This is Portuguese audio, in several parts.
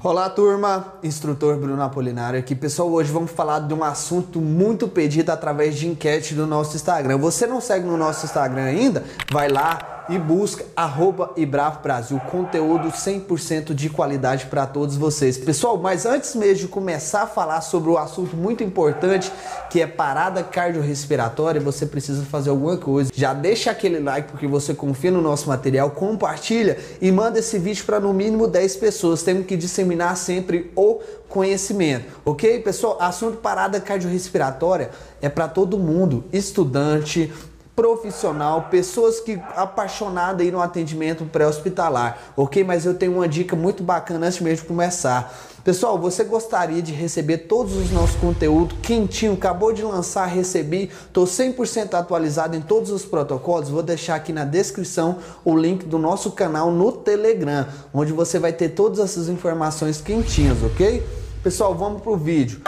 Olá, turma. Instrutor Bruno Apolinário aqui. Pessoal, hoje vamos falar de um assunto muito pedido através de enquete do nosso Instagram. Você não segue no nosso Instagram ainda? Vai lá, e busca arroba Ibravo Brasil, conteúdo 100% de qualidade para todos vocês. Pessoal, mas antes mesmo de começar a falar sobre o assunto muito importante que é parada cardiorrespiratória, você precisa fazer alguma coisa. Já deixa aquele like porque você confia no nosso material, compartilha e manda esse vídeo para no mínimo 10 pessoas. Temos que disseminar sempre o conhecimento, ok? Pessoal, assunto parada cardiorrespiratória é para todo mundo, estudante, profissional, pessoas que apaixonadas aí no atendimento pré-hospitalar, ok? Mas eu tenho uma dica muito bacana antes mesmo de começar. Pessoal, você gostaria de receber todos os nossos conteúdos quentinho, acabou de lançar, recebi, estou 100% atualizado em todos os protocolos, vou deixar aqui na descrição o link do nosso canal no Telegram, onde você vai ter todas essas informações quentinhas, ok? Pessoal, vamos pro vídeo.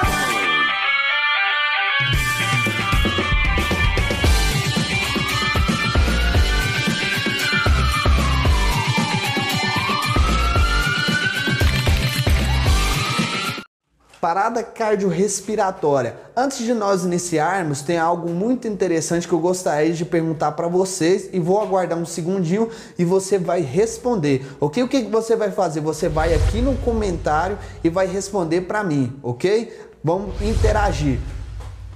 Parada cardiorrespiratória. Antes de nós iniciarmos, tem algo muito interessante que eu gostaria de perguntar para vocês e vou aguardar um segundinho e você vai responder. Ok? O que você vai fazer? Você vai aqui no comentário e vai responder para mim, ok? Vamos interagir.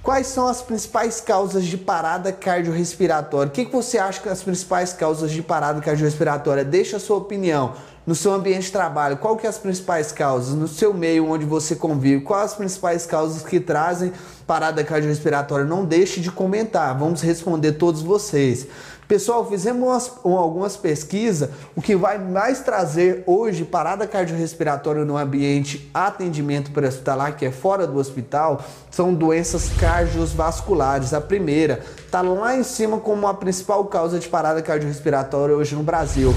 Quais são as principais causas de parada cardiorrespiratória? O que você acha que as principais causas de parada cardiorrespiratória? Deixa a sua opinião no seu ambiente de trabalho, qual que é as principais causas? No seu meio onde você convive, quais as principais causas que trazem parada cardiorrespiratória? Não deixe de comentar, vamos responder todos vocês. Pessoal, fizemos umas, algumas pesquisas. O que vai mais trazer hoje parada cardiorrespiratória no ambiente atendimento pré-hospitalar, que é fora do hospital, são doenças cardiovasculares. A primeira está lá em cima como a principal causa de parada cardiorrespiratória hoje no Brasil.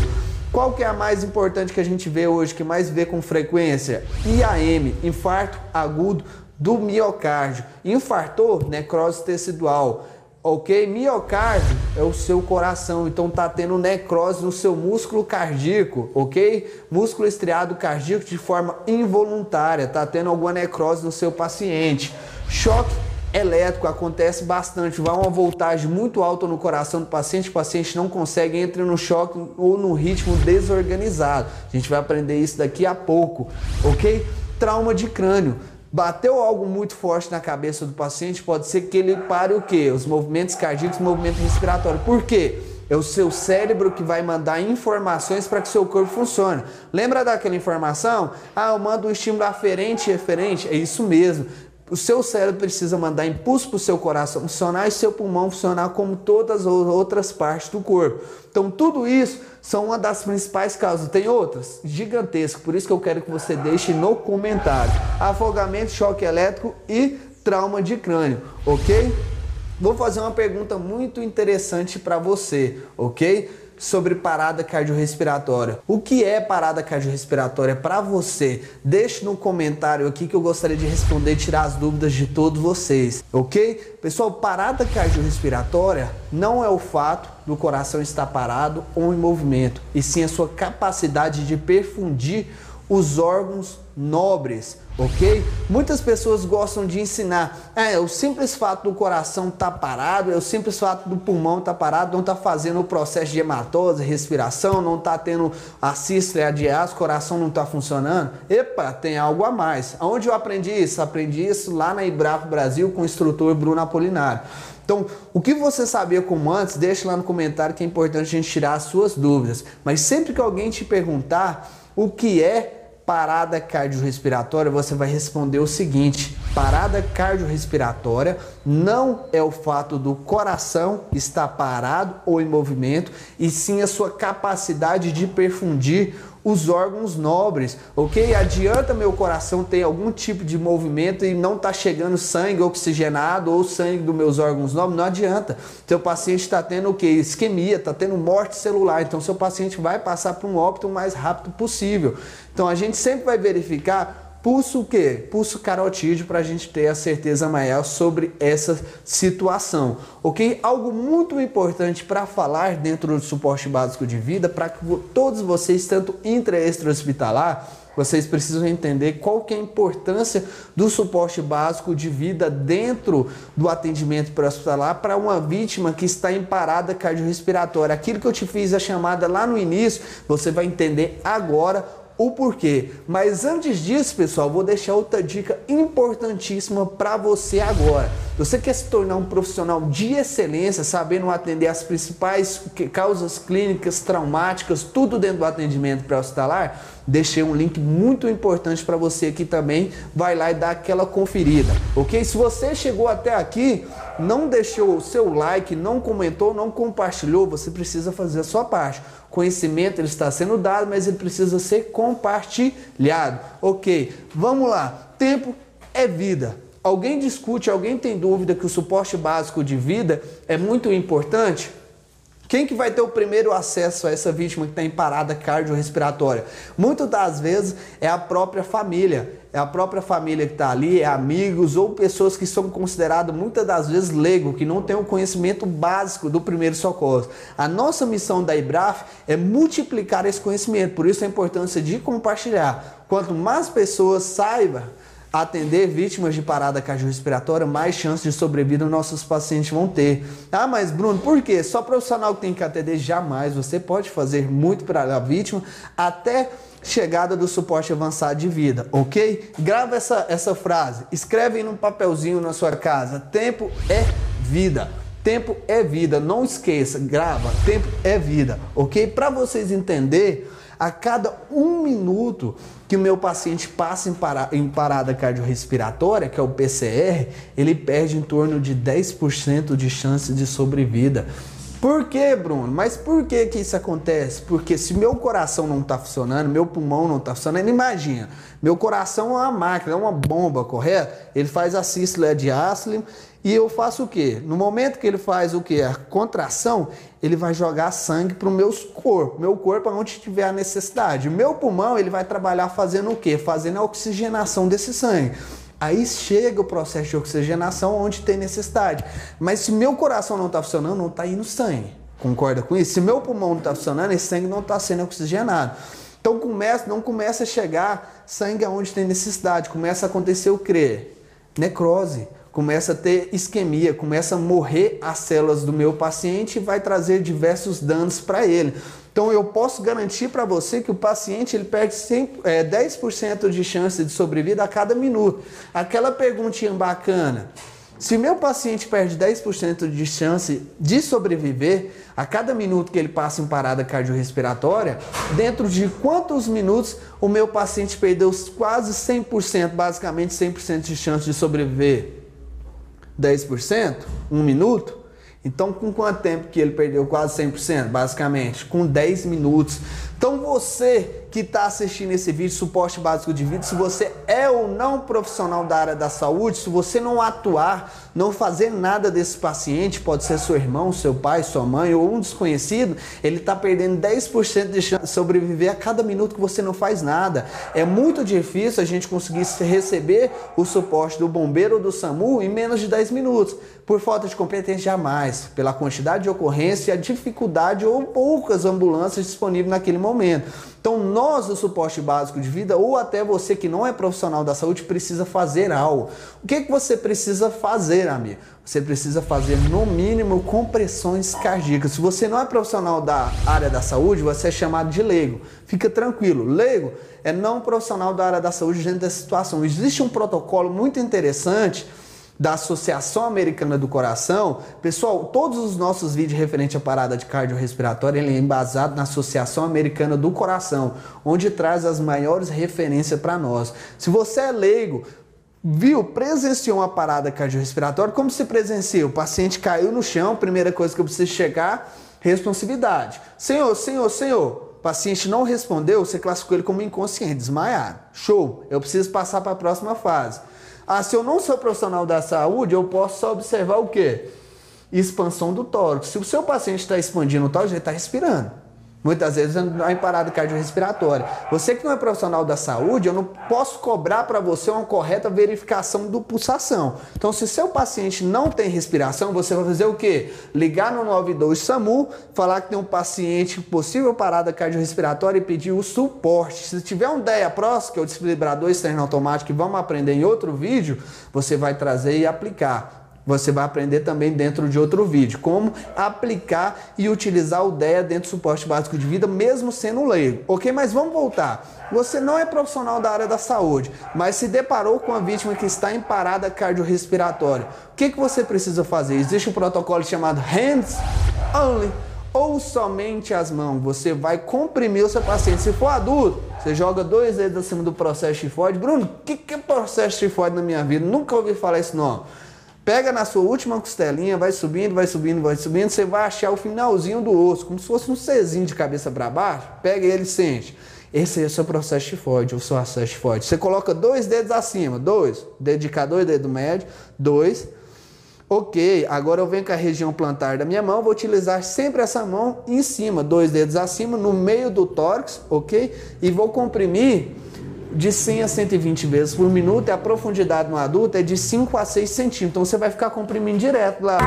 Qual que é a mais importante que a gente vê hoje, que mais vê com frequência? IAM, infarto agudo do miocárdio. Infartou, necrose tecidual. Ok? Miocárdio é o seu coração, então tá tendo necrose no seu músculo cardíaco, ok? Músculo estriado cardíaco de forma involuntária, tá tendo alguma necrose no seu paciente. Choque elétrico acontece bastante, vai uma voltagem muito alta no coração do paciente, o paciente não consegue, entra no choque ou no ritmo desorganizado. A gente vai aprender isso daqui a pouco, ok? Trauma de crânio. Bateu algo muito forte na cabeça do paciente, pode ser que ele pare o quê? Os movimentos cardíacos, movimento respiratório. Por quê? É o seu cérebro que vai mandar informações para que seu corpo funcione. Lembra daquela informação? Ah, eu mando um estímulo aferente e eferente. É isso mesmo. O seu cérebro precisa mandar impulso para o seu coração funcionar e seu pulmão funcionar como todas as outras partes do corpo. Então, tudo isso são uma das principais causas. Tem outras gigantescas, por isso que eu quero que você deixe no comentário: afogamento, choque elétrico e trauma de crânio, ok? Vou fazer uma pergunta muito interessante para você, ok? Sobre parada cardiorrespiratória. O que é parada cardiorrespiratória para você? Deixe no comentário aqui que eu gostaria de responder e tirar as dúvidas de todos vocês, ok? Pessoal, parada cardiorrespiratória não é o fato do coração estar parado ou em movimento, e sim a sua capacidade de perfundir os órgãos nobres, ok? Muitas pessoas gostam de ensinar, é, o simples fato do coração estar tá parado, é o simples fato do pulmão estar tá parado, não está fazendo o processo de hematose, respiração, não está tendo a sístole, a diase, o coração não está funcionando. Epa, tem algo a mais. Aonde eu aprendi isso? Aprendi isso lá na Ibrafo Brasil com o instrutor Bruno Apolinário. Então, o que você sabia como antes, deixa lá no comentário que é importante a gente tirar as suas dúvidas. Mas sempre que alguém te perguntar o que é parada cardiorrespiratória, você vai responder o seguinte: parada cardiorrespiratória não é o fato do coração estar parado ou em movimento, e sim a sua capacidade de perfundir os órgãos nobres, ok? Adianta meu coração ter algum tipo de movimento e não tá chegando sangue oxigenado ou sangue dos meus órgãos nobres, não adianta. Seu paciente está tendo o que? Isquemia, está tendo morte celular, então seu paciente vai passar para um óbito o mais rápido possível. Então a gente sempre vai verificar Pulso o quê? Pulso carotídeo para a gente ter a certeza maior sobre essa situação, ok? Algo muito importante para falar dentro do suporte básico de vida, para que todos vocês, tanto intra e extra hospitalar, vocês precisam entender qual que é a importância do suporte básico de vida dentro do atendimento pré-hospitalar para uma vítima que está em parada cardiorrespiratória. Aquilo que eu te fiz a chamada lá no início, você vai entender agora o porquê. Mas antes disso, pessoal, vou deixar outra dica importantíssima para você agora. Você quer se tornar um profissional de excelência, sabendo atender as principais causas clínicas, traumáticas, tudo dentro do atendimento pré-hospitalar? Deixei um link muito importante para você aqui também. Vai lá e dá aquela conferida, ok? Se você chegou até aqui, não deixou o seu like, não comentou, não compartilhou, você precisa fazer a sua parte. Conhecimento ele está sendo dado, mas ele precisa ser compartilhado. Ok, vamos lá. Tempo é vida. Alguém discute, alguém tem dúvida que o suporte básico de vida é muito importante? Quem que vai ter o primeiro acesso a essa vítima que está em parada cardiorrespiratória? Muitas das vezes é a própria família. É a própria família que está ali, é amigos ou pessoas que são consideradas muitas das vezes leigo, que não têm o conhecimento básico do primeiro socorro. A nossa missão da IBRAF é multiplicar esse conhecimento, por isso a importância de compartilhar. Quanto mais pessoas saibam, atender vítimas de parada cardiorrespiratória, mais chances de sobrevida nossos pacientes vão ter. Ah, mas Bruno, por quê? Só profissional que tem que atender? Jamais. Você pode fazer muito para a vítima até chegada do suporte avançado de vida, ok? Grava essa, essa frase, escreve num papelzinho na sua casa. Tempo é vida. Tempo é vida, não esqueça, grava. Tempo é vida, ok? Para vocês entenderem a cada um minuto que o meu paciente passa em, para, em parada cardiorrespiratória, que é o PCR, ele perde em torno de 10% de chance de sobrevida. Por que, Bruno? Mas por que que isso acontece? Porque se meu coração não está funcionando, meu pulmão não está funcionando, imagina, meu coração é uma máquina, é uma bomba, correto? Ele faz a sístole diástole e eu faço o quê? No momento que ele faz o quê? A contração, ele vai jogar sangue para o meu corpo, meu corpo onde tiver a necessidade. O meu pulmão, ele vai trabalhar fazendo o quê? Fazendo a oxigenação desse sangue. Aí chega o processo de oxigenação onde tem necessidade. Mas se meu coração não está funcionando, não está indo sangue. Concorda com isso? Se meu pulmão não está funcionando, esse sangue não está sendo oxigenado. Então começa, não começa a chegar sangue aonde tem necessidade. Começa a acontecer o quê? Necrose começa a ter isquemia, começa a morrer as células do meu paciente e vai trazer diversos danos para ele. Então eu posso garantir para você que o paciente ele perde 100, é, 10% de chance de sobrevida a cada minuto. Aquela perguntinha bacana. Se meu paciente perde 10% de chance de sobreviver a cada minuto que ele passa em parada cardiorrespiratória, dentro de quantos minutos o meu paciente perdeu quase 100%, basicamente 100% de chance de sobreviver? 10%, um minuto, então com quanto tempo que ele perdeu quase 100%? Basicamente, com 10 minutos. Então você que está assistindo esse vídeo, suporte básico de vida, se você é ou não profissional da área da saúde, se você não atuar, não fazer nada desse paciente, pode ser seu irmão, seu pai, sua mãe ou um desconhecido, ele está perdendo 10% de chance de sobreviver a cada minuto que você não faz nada. É muito difícil a gente conseguir receber o suporte do bombeiro ou do SAMU em menos de 10 minutos. Por falta de competência, jamais. Pela quantidade de ocorrência, a dificuldade ou poucas ambulâncias disponíveis naquele momento. Então, nós do suporte básico de vida, ou até você que não é profissional da saúde, precisa fazer algo. O que, que você precisa fazer, amigo? Você precisa fazer, no mínimo, compressões cardíacas. Se você não é profissional da área da saúde, você é chamado de leigo. Fica tranquilo. Leigo é não profissional da área da saúde dentro dessa situação. Existe um protocolo muito interessante da Associação Americana do Coração. Pessoal, todos os nossos vídeos referentes à parada de cardiorrespiratória, ele é embasado na Associação Americana do Coração, onde traz as maiores referências para nós. Se você é leigo, viu, presenciou uma parada cardiorrespiratória, como se presencia? O paciente caiu no chão, primeira coisa que eu preciso chegar, responsividade. Senhor, senhor, senhor, paciente não respondeu, você classificou ele como inconsciente, desmaiado. Show, eu preciso passar para a próxima fase. Ah, se eu não sou profissional da saúde, eu posso só observar o quê? Expansão do tórax. Se o seu paciente está expandindo o tórax, ele está respirando. Muitas vezes em parada cardiorrespiratória. Você que não é profissional da saúde, eu não posso cobrar para você uma correta verificação do pulsação. Então, se seu paciente não tem respiração, você vai fazer o quê? Ligar no 92 SAMU, falar que tem um paciente possível parada cardiorrespiratória e pedir o suporte. Se tiver um DEA próximo, que é o desfibrador externo automático, que vamos aprender em outro vídeo, você vai trazer e aplicar. Você vai aprender também dentro de outro vídeo como aplicar e utilizar o DEA dentro do suporte básico de vida, mesmo sendo leigo. Ok? Mas vamos voltar. Você não é profissional da área da saúde, mas se deparou com a vítima que está em parada cardiorrespiratória. O que, que você precisa fazer? Existe um protocolo chamado Hands Only ou somente as mãos. Você vai comprimir o seu paciente. Se for adulto, você joga dois dedos acima do processo tifoide. Bruno, o que, que é processo tifoide na minha vida? Nunca ouvi falar isso não. Pega na sua última costelinha, vai subindo, vai subindo, vai subindo, você vai achar o finalzinho do osso, como se fosse um Czinho de cabeça para baixo. Pega ele e sente. Esse é o seu processo tifoide, o seu acesso tifoide. Você coloca dois dedos acima, dois, dedo de cá, dois, dedo médio, dois. Ok, agora eu venho com a região plantar da minha mão, vou utilizar sempre essa mão em cima, dois dedos acima, no meio do tórax, ok? E vou comprimir de 100 a 120 vezes por minuto e a profundidade no adulto é de 5 a 6 centímetros. Então você vai ficar comprimindo direto lá.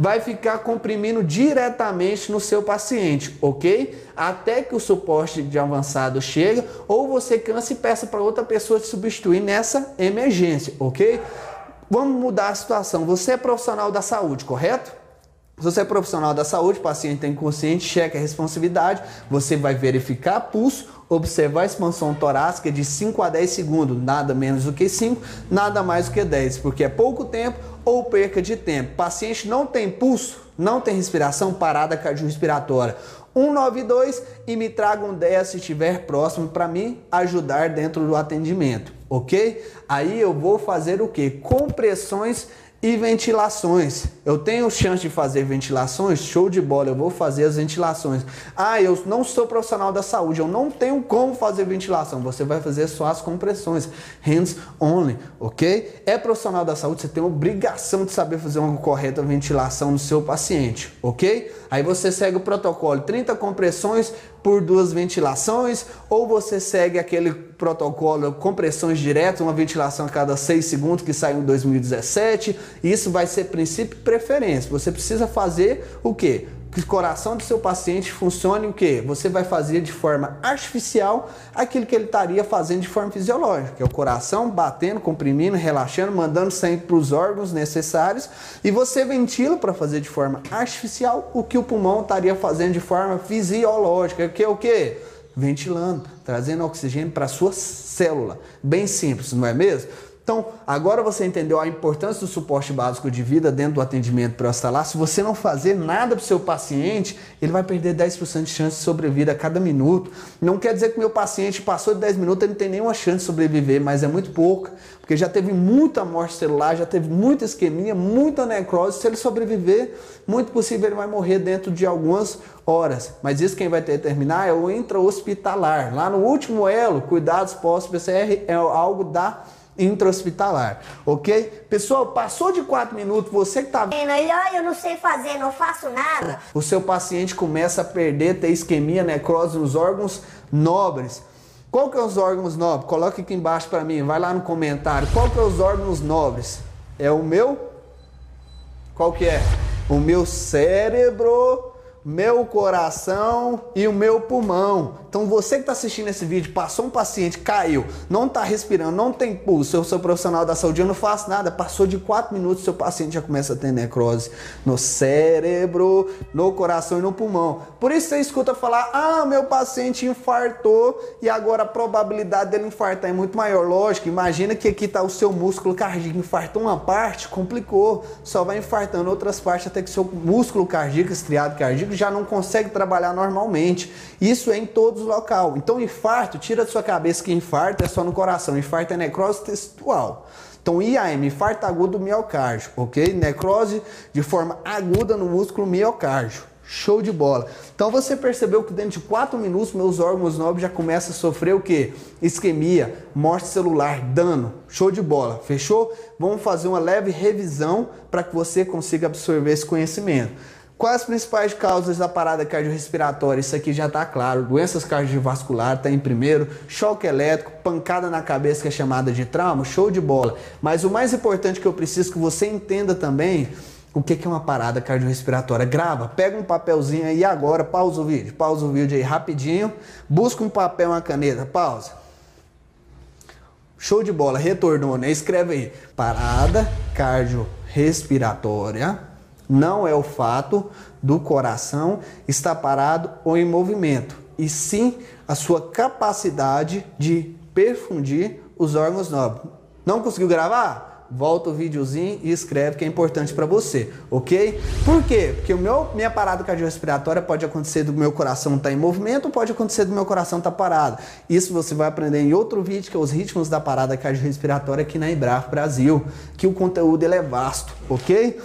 Vai ficar comprimindo diretamente no seu paciente, ok? Até que o suporte de avançado chega ou você cansa e peça para outra pessoa te substituir nessa emergência, ok? Vamos mudar a situação. Você é profissional da saúde, correto? Se você é profissional da saúde, paciente tem consciente, cheque a responsividade, você vai verificar pulso, observar a expansão torácica de 5 a 10 segundos, nada menos do que 5, nada mais do que 10, porque é pouco tempo ou perca de tempo. Paciente não tem pulso, não tem respiração, parada cardiorrespiratória. 192 e me traga um 10 se estiver próximo para me ajudar dentro do atendimento, ok? Aí eu vou fazer o que? Compressões e ventilações. Eu tenho chance de fazer ventilações? Show de bola, eu vou fazer as ventilações. Ah, eu não sou profissional da saúde, eu não tenho como fazer ventilação. Você vai fazer só as compressões, hands only, ok? É profissional da saúde, você tem obrigação de saber fazer uma correta ventilação no seu paciente, ok? Aí você segue o protocolo: 30 compressões por duas ventilações, ou você segue aquele protocolo compressões diretas, uma ventilação a cada 6 segundos que saiu em 2017. Isso vai ser princípio e preferência. Você precisa fazer o quê? Que o coração do seu paciente funcione o que? Você vai fazer de forma artificial aquilo que ele estaria fazendo de forma fisiológica, é o coração batendo, comprimindo, relaxando, mandando sangue para os órgãos necessários e você ventila para fazer de forma artificial o que o pulmão estaria fazendo de forma fisiológica, que é o que? Ventilando, trazendo oxigênio para a sua célula. Bem simples, não é mesmo? Então, agora você entendeu a importância do suporte básico de vida dentro do atendimento pré-hospitalar. Se você não fazer nada para o seu paciente, ele vai perder 10% de chance de sobrevida a cada minuto. Não quer dizer que meu paciente passou de 10 minutos, ele não tem nenhuma chance de sobreviver, mas é muito pouca, porque já teve muita morte celular, já teve muita isquemia, muita necrose. Se ele sobreviver, muito possível ele vai morrer dentro de algumas horas. Mas isso quem vai determinar é o intra-hospitalar. Lá no último elo, cuidados pós-PCR é algo da intra-hospitalar, ok? Pessoal, passou de 4 minutos, você que tá vendo, eu não sei fazer, não faço nada. O seu paciente começa a perder, ter isquemia, necrose nos órgãos nobres. Qual que é os órgãos nobres? Coloque aqui embaixo para mim, vai lá no comentário. Qual que é os órgãos nobres? É o meu? Qual que é? O meu cérebro meu coração e o meu pulmão. Então você que está assistindo esse vídeo, passou um paciente, caiu, não está respirando, não tem pulso, eu sou profissional da saúde, eu não faço nada, passou de 4 minutos, seu paciente já começa a ter necrose no cérebro, no coração e no pulmão. Por isso você escuta falar, ah, meu paciente infartou e agora a probabilidade dele infartar é muito maior. Lógico, imagina que aqui está o seu músculo cardíaco, infartou uma parte, complicou, só vai infartando outras partes até que seu músculo cardíaco, estriado cardíaco, já não consegue trabalhar normalmente. Isso é em todos os locais. Então, infarto, tira da sua cabeça que infarto é só no coração. Infarto é necrose textual. Então, IAM, infarto agudo do miocárdio, ok? Necrose de forma aguda no músculo miocárdio. Show de bola. Então você percebeu que dentro de 4 minutos meus órgãos nobres já começam a sofrer o que? Isquemia, morte celular, dano. Show de bola. Fechou? Vamos fazer uma leve revisão para que você consiga absorver esse conhecimento. Quais as principais causas da parada cardiorrespiratória? Isso aqui já está claro. Doenças cardiovasculares está em primeiro, choque elétrico, pancada na cabeça que é chamada de trauma, show de bola. Mas o mais importante que eu preciso que você entenda também o que é uma parada cardiorrespiratória? Grava, pega um papelzinho aí agora, pausa o vídeo, pausa o vídeo aí rapidinho, busca um papel, uma caneta, pausa. Show de bola, retornou, né? Escreve aí. Parada cardiorrespiratória não é o fato do coração estar parado ou em movimento, e sim a sua capacidade de perfundir os órgãos nobres. Não conseguiu gravar? volta o videozinho e escreve que é importante para você, ok? Por quê? Porque o meu, minha parada cardiorrespiratória pode acontecer do meu coração estar tá em movimento, pode acontecer do meu coração estar tá parado. Isso você vai aprender em outro vídeo, que é os ritmos da parada cardiorrespiratória aqui na Embraf Brasil, que o conteúdo é vasto, ok?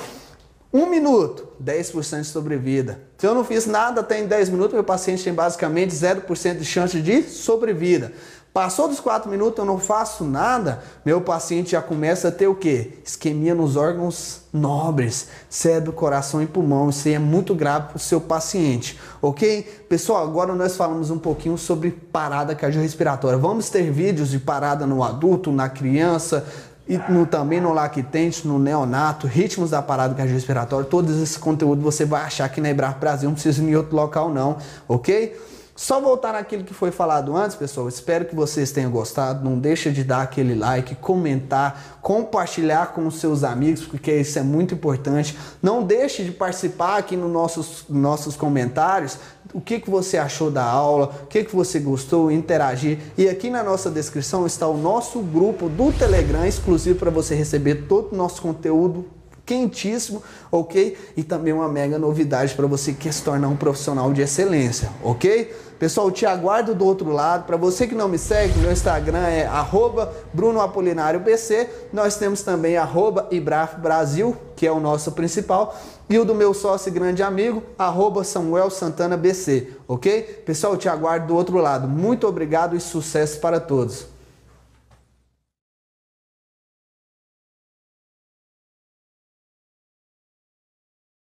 Um minuto, 10% de sobrevida. Se eu não fiz nada até em 10 minutos, meu paciente tem basicamente 0% de chance de sobrevida. Passou dos 4 minutos, eu não faço nada, meu paciente já começa a ter o quê? Isquemia nos órgãos nobres, cérebro, coração e pulmão. Isso aí é muito grave para o seu paciente, ok? Pessoal, agora nós falamos um pouquinho sobre parada cardiorrespiratória. Vamos ter vídeos de parada no adulto, na criança, e no, também no lactente, no neonato, ritmos da parada cardiorrespiratória, todo esse conteúdo você vai achar aqui na Ebraf Brasil, não precisa ir em outro local não, ok? Só voltar naquilo que foi falado antes, pessoal. Espero que vocês tenham gostado. Não deixa de dar aquele like, comentar, compartilhar com os seus amigos, porque isso é muito importante. Não deixe de participar aqui nos nossos, nossos comentários. O que, que você achou da aula, o que, que você gostou, interagir. E aqui na nossa descrição está o nosso grupo do Telegram, exclusivo para você receber todo o nosso conteúdo quentíssimo, ok? E também uma mega novidade para você que quer se tornar um profissional de excelência, ok? Pessoal, te aguardo do outro lado. Para você que não me segue, meu Instagram é arroba BrunoApolinárioBC. Nós temos também arroba Brasil, que é o nosso principal. E o do meu sócio e grande amigo, arroba Samuel Santana BC, ok? Pessoal, te aguardo do outro lado. Muito obrigado e sucesso para todos.